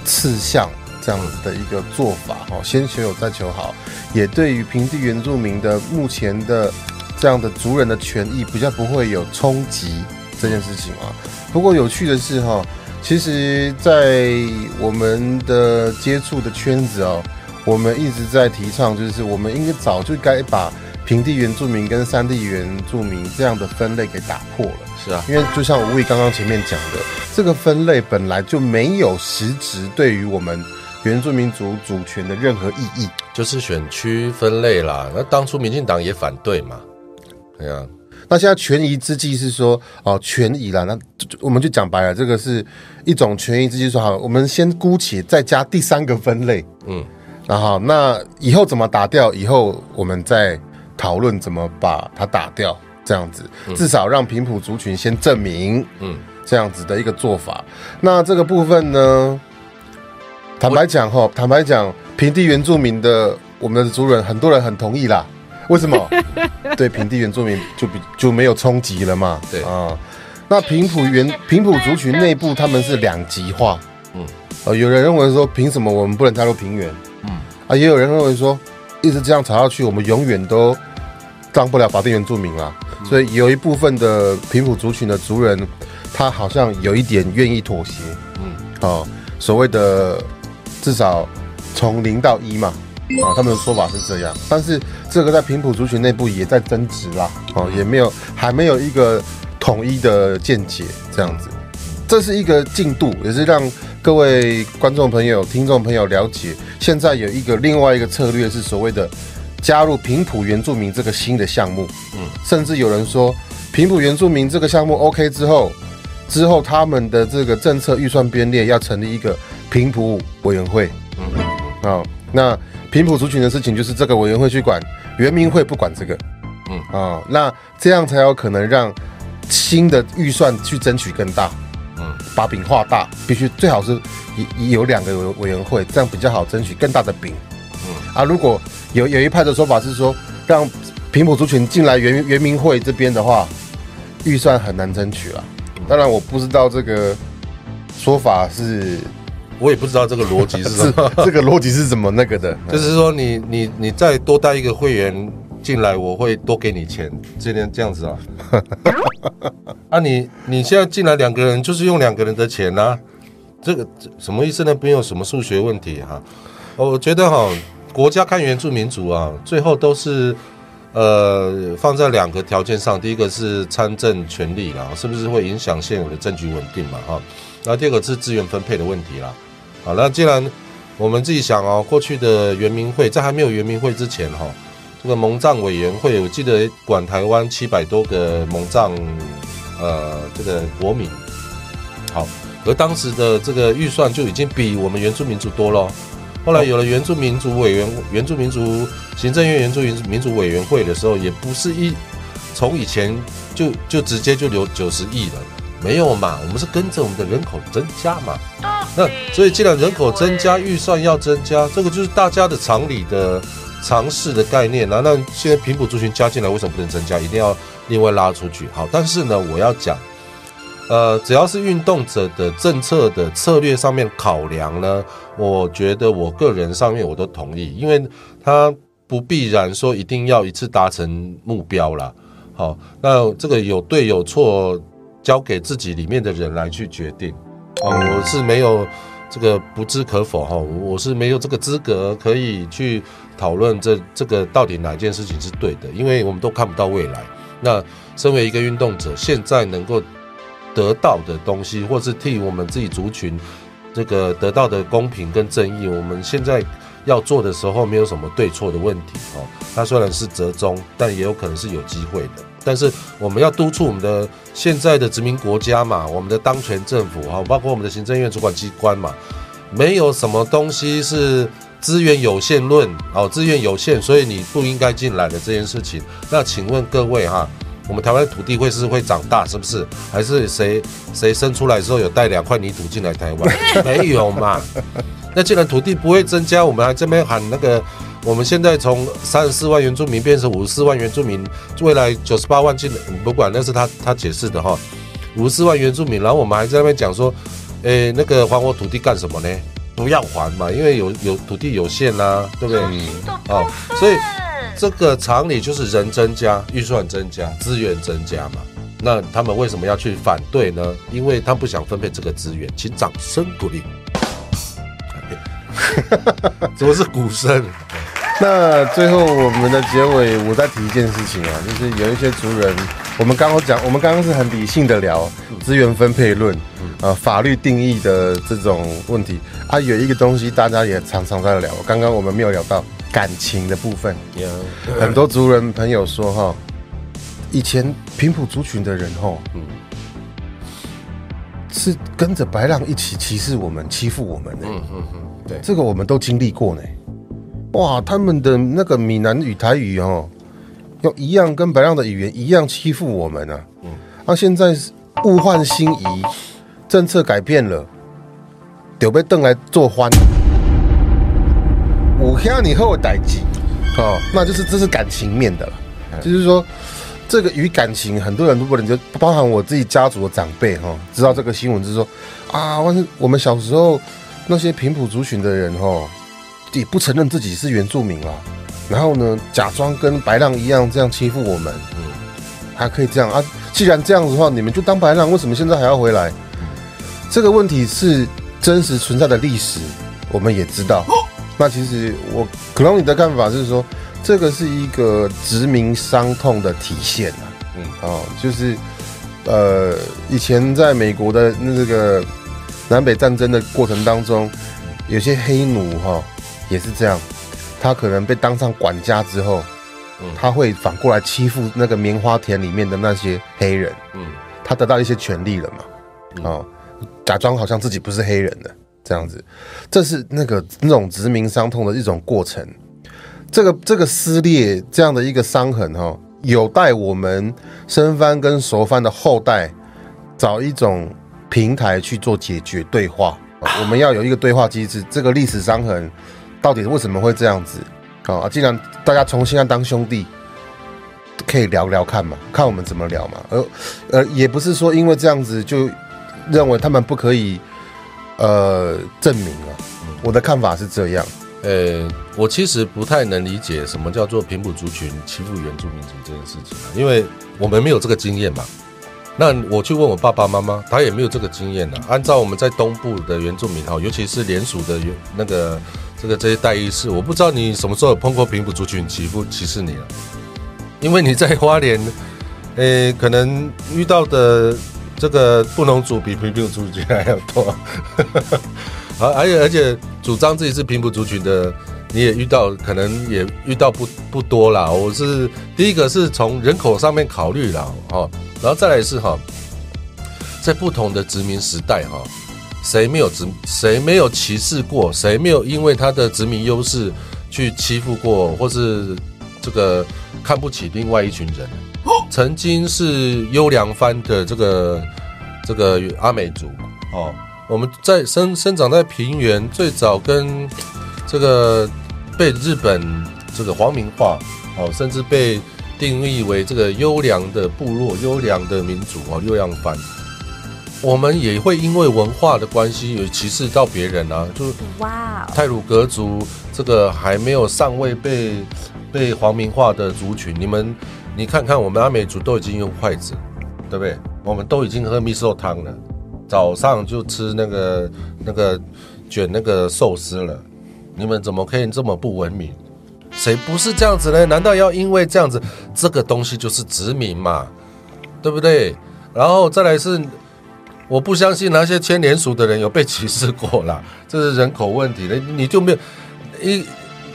次项这样子的一个做法哦，先求有再求好，也对于平地原住民的目前的这样的族人的权益比较不会有冲击这件事情啊。不过有趣的是哈，其实，在我们的接触的圈子哦，我们一直在提倡，就是我们应该早就该把平地原住民跟山地原住民这样的分类给打破了。是啊，因为就像吴伟刚刚前面讲的，这个分类本来就没有实质对于我们原住民族主权的任何意义。就是选区分类啦。那当初民进党也反对嘛，对啊，那现在权宜之计是说，哦，权宜啦，那我们就讲白了，这个是一种权宜之计，说好，我们先姑且再加第三个分类，嗯，然后那以后怎么打掉，以后我们再讨论怎么把它打掉，这样子，至少让平埔族群先证明，嗯，这样子的一个做法。那这个部分呢，坦白讲哈，坦白讲，平地原住民的我们的族人，很多人很同意啦。为什么？对平地原住民就比就没有冲击了嘛？对啊。那平埔原平埔族群内部他们是两极化，嗯，呃，有人认为说，凭什么我们不能加入平原？嗯，啊，也有人认为说，一直这样吵下去，我们永远都当不了法定原住民啦。所以有一部分的平埔族群的族人，他好像有一点愿意妥协，嗯，哦，所谓的至少从零到一嘛，啊，他们的说法是这样，但是这个在平埔族群内部也在争执啦，哦，也没有还没有一个统一的见解，这样子，这是一个进度，也是让各位观众朋友、听众朋友了解，现在有一个另外一个策略是所谓的加入平埔原住民这个新的项目，嗯，甚至有人说平埔原住民这个项目 OK 之后，之后他们的这个政策预算编列要成立一个平埔委员会，嗯。啊、那平埔族群的事情就是这个委员会去管，原民会不管这个，嗯。啊、那这样才有可能让新的预算去争取更大，嗯，把饼画大，必须最好是有有两个委委员会，这样比较好争取更大的饼。嗯。啊，如果有有一派的说法是说，让平埔族群进来原原民会这边的话，预算很难争取了。当然，我不知道这个说法是我也不知道这个逻辑是什 是么，这个逻辑是怎么那个的，就是说你你你再多带一个会员进来，我会多给你钱，这样这样子啊。啊你你现在进来两个人，就是用两个人的钱啊，这个什么意思呢？没有什么数学问题哈、我觉得哈、国家看原住民族啊，最后都是呃放在两个条件上，第一个是参政权利啦，是不是会影响现有的政局稳定嘛哈、然后第二个是资源分配的问题啦。好，那既然我们自己想哦，过去的原民会在还没有原民会之前哈、这个蒙藏委员会，我记得管台湾七百多个蒙藏呃这个国民，好，而当时的这个预算就已经比我们原住民族多了。后来有了原住民族委员、原住民族行政院原住民民族委员会的时候，也不是一从以前就就直接就留九十亿了，没有嘛，我们是跟着我们的人口增加嘛。那所以既然人口增加，预算要增加，这个就是大家的常理的常识的概念啊。那现在平埔族群加进来，为什么不能增加？一定要另外拉出去。好，但是呢，我要讲，呃，只要是运动者的政策的策略上面考量呢，我觉得我个人上面我都同意，因为他不必然说一定要一次达成目标啦。好，那这个有对有错，交给自己里面的人来去决定。哦，我是没有这个不置可否哈，我是没有这个资格可以去讨论这这个到底哪件事情是对的，因为我们都看不到未来。那身为一个运动者，现在能够得到的东西，或是替我们自己族群这个得到的公平跟正义，我们现在要做的时候，没有什么对错的问题哦。它虽然是折中，但也有可能是有机会的。但是我们要督促我们的现在的殖民国家嘛，我们的当权政府哈，包括我们的行政院主管机关嘛，没有什么东西是资源有限论哦，资源有限，所以你不应该进来的这件事情。那请问各位哈，我们台湾的土地会是会长大，是不是？还是谁谁生出来之后有带两块泥土进来台湾？没有嘛？那既然土地不会增加，我们还这边喊那个，我们现在从三十四万原住民变成五十四万原住民，未来九十八万进来，不管那是他他解释的哈，五十四万原住民，然后我们还在那边讲说，诶，那个还我土地干什么呢？不要还嘛，因为有有土地有限呐、对不对？哦，所以这个常理就是人增加，预算增加，资源增加嘛。那他们为什么要去反对呢？因为他不想分配这个资源，请掌声鼓励。怎么是鼓声？那最后我们的结尾，我再提一件事情啊，就是有一些族人，我们刚刚讲，我们刚刚是很理性的聊资源分配论，呃，法律定义的这种问题。啊，有一个东西大家也常常在聊，刚刚我们没有聊到感情的部分，很多族人朋友说哈，以前平埔族群的人哈，嗯，是跟着白浪一起歧视我们、欺负我们的，嗯嗯嗯，对，这个我们都经历过呢。哇，他们的那个闽南语、台语哦，用一样跟白浪的语言一样欺负我们啊。嗯，那、现在是物换星移，政策改变了，就被邓来做欢。我向你后代际哦，那就是这是感情面的了，就是说这个与感情，很多人都不能就包含我自己家族的长辈哈、知道这个新闻就是说啊，我们小时候那些平埔族群的人哈、也不承认自己是原住民啊，然后呢，假装跟白浪一样这样欺负我们，嗯，还可以这样啊？既然这样子的话，你们就当白浪，为什么现在还要回来？这个问题是真实存在的历史，我们也知道。那其实我可能你的看法是说，这个是一个殖民伤痛的体现啊。嗯，哦，就是呃，以前在美国的那个南北战争的过程当中，有些黑奴哈、也是这样，他可能被当上管家之后，他会反过来欺负那个棉花田里面的那些黑人，嗯。他得到一些权利了嘛，哦，假装好像自己不是黑人的这样子，这是那个那种殖民伤痛的一种过程。这个这个撕裂这样的一个伤痕哈、有待我们生番跟熟番的后代找一种平台去做解决对话。我们要有一个对话机制，这个历史伤痕到底为什么会这样子？啊，既然大家重新要当兄弟，可以聊聊看嘛，看我们怎么聊嘛。而呃，也不是说因为这样子就认为他们不可以呃证明啊。我的看法是这样。呃，我其实不太能理解什么叫做平埔族群欺负原住民族这件事情啊，因为我们没有这个经验嘛。那我去问我爸爸妈妈，他也没有这个经验啊。按照我们在东部的原住民哈，尤其是联属的原那个这个这些代议士，我不知道你什么时候有碰过平埔族群欺负歧视你了，因为你在花莲，呃，可能遇到的这个布农族比平埔族群还要多。而而且而且主张自己是平埔族群的，你也遇到，可能也遇到不不多啦。我是第一个是从人口上面考虑啦，哦，然后再来是哈，在不同的殖民时代哈，谁没有殖谁没有歧视过，谁没有因为他的殖民优势去欺负过，或是这个看不起另外一群人。曾经是优良番的这个这个阿美族哦。我们在生生长在平原，最早跟这个被日本这个皇民化，哦，甚至被定义为这个优良的部落、优良的民族哦，优良番。我们也会因为文化的关系，有歧视到别人啊，就是哇哦，泰鲁格族这个还没有尚未被被皇民化的族群，你们你看看，我们阿美族都已经用筷子，对不对？我们都已经喝米寿汤了。早上就吃那个那个卷那个寿司了，你们怎么可以这么不文明？谁不是这样子呢？难道要因为这样子，这个东西就是殖民嘛？对不对？然后再来是，我不相信那些牵连属的人有被歧视过啦，这是人口问题。了，你就没有一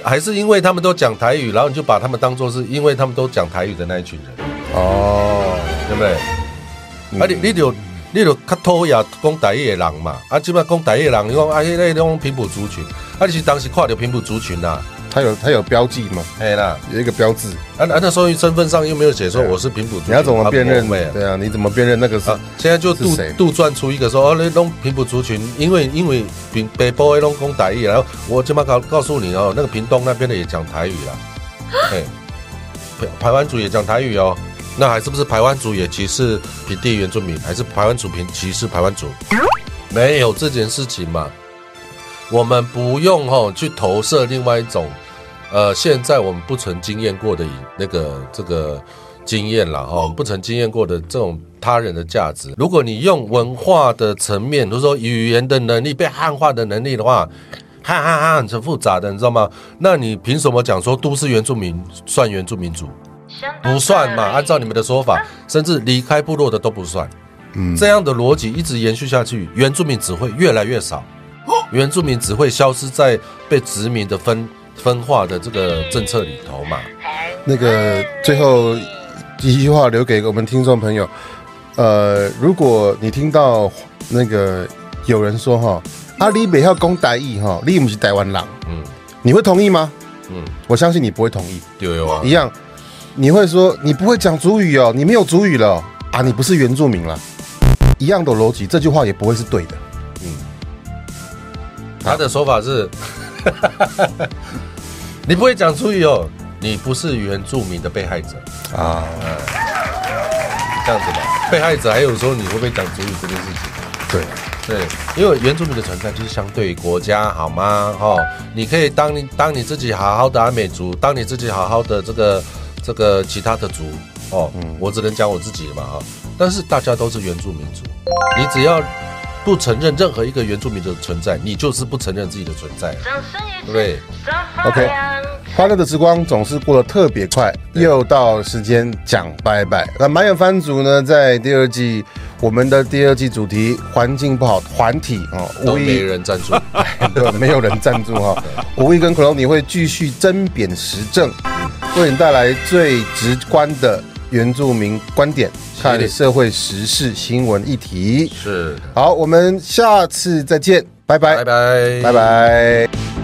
还是因为他们都讲台语，然后你就把他们当做是因为他们都讲台语的那一群人，哦，对不对？啊，你你就。你就较讨厌讲台语的人嘛，啊，即摆讲台语的人，你讲啊，迄个种平埔族群，啊，你是当时看到平埔族群啦，它有他有标记吗？哎啦，有一个标志，啊啊，那时候身份上又没有写说我是平埔族群，你要怎么辨认？对啊，你怎么辨认那个是啊，现在就杜杜撰出一个说哦，那种平埔族群，因为因为平北部的拢讲台语，然后我这么告告诉你哦，那个屏东那边的也讲台语啦，嘿，排排湾族也讲台语哦，那还是不是台湾族也歧视平地原住民，还是台湾族平歧视台湾族？没有这件事情嘛，我们不用吼、去投射另外一种，呃，现在我们不曾经验过的那个这个经验了哈，不曾经验过的这种他人的价值。如果你用文化的层面，比如说语言的能力、被汉化的能力的话，汉汉汉很复杂的，你知道吗？那你凭什么讲说都市原住民算原住民族？不算嘛？按照你们的说法，甚至离开部落的都不算。嗯，这样的逻辑一直延续下去，原住民只会越来越少，原住民只会消失在被殖民的分分化的这个政策里头嘛。那个最后一句话留给我们听众朋友，呃，如果你听到那个有人说哈，阿里北要攻台义哈，你不是台湾人，嗯，你会同意吗？嗯，我相信你不会同意。对啊，一样，你会说你不会讲主语哦，你没有主语了啊，你不是原住民了。一样的逻辑，这句话也不会是对的。嗯，他的说法是，你不会讲主语哦。你不是原住民的被害者啊，这样子吧。被害者还有时候你会不会讲主语这件事情？对对，因为原住民的存在就是相对于国家，好吗？哈，你可以当你当你自己好好的阿美族，当你自己好好的这个这个其他的族哦，嗯，我只能讲我自己嘛哈。但是大家都是原住民族，你只要。不承认任何一个原住民的存在，你就是不承认自己的存在，掌声对？OK，欢乐的时光总是过得特别快，又到时间讲拜拜。那满眼番族呢，在第二季我们的第二季主题环境不好，团体哦，都没人赞助，对，没有人赞助哈。无意跟克隆你会继续争辩时政，为你带来最直观的。原住民观点，看社会时事新闻议题，是。好，我们下次再见，拜拜，拜拜，拜拜。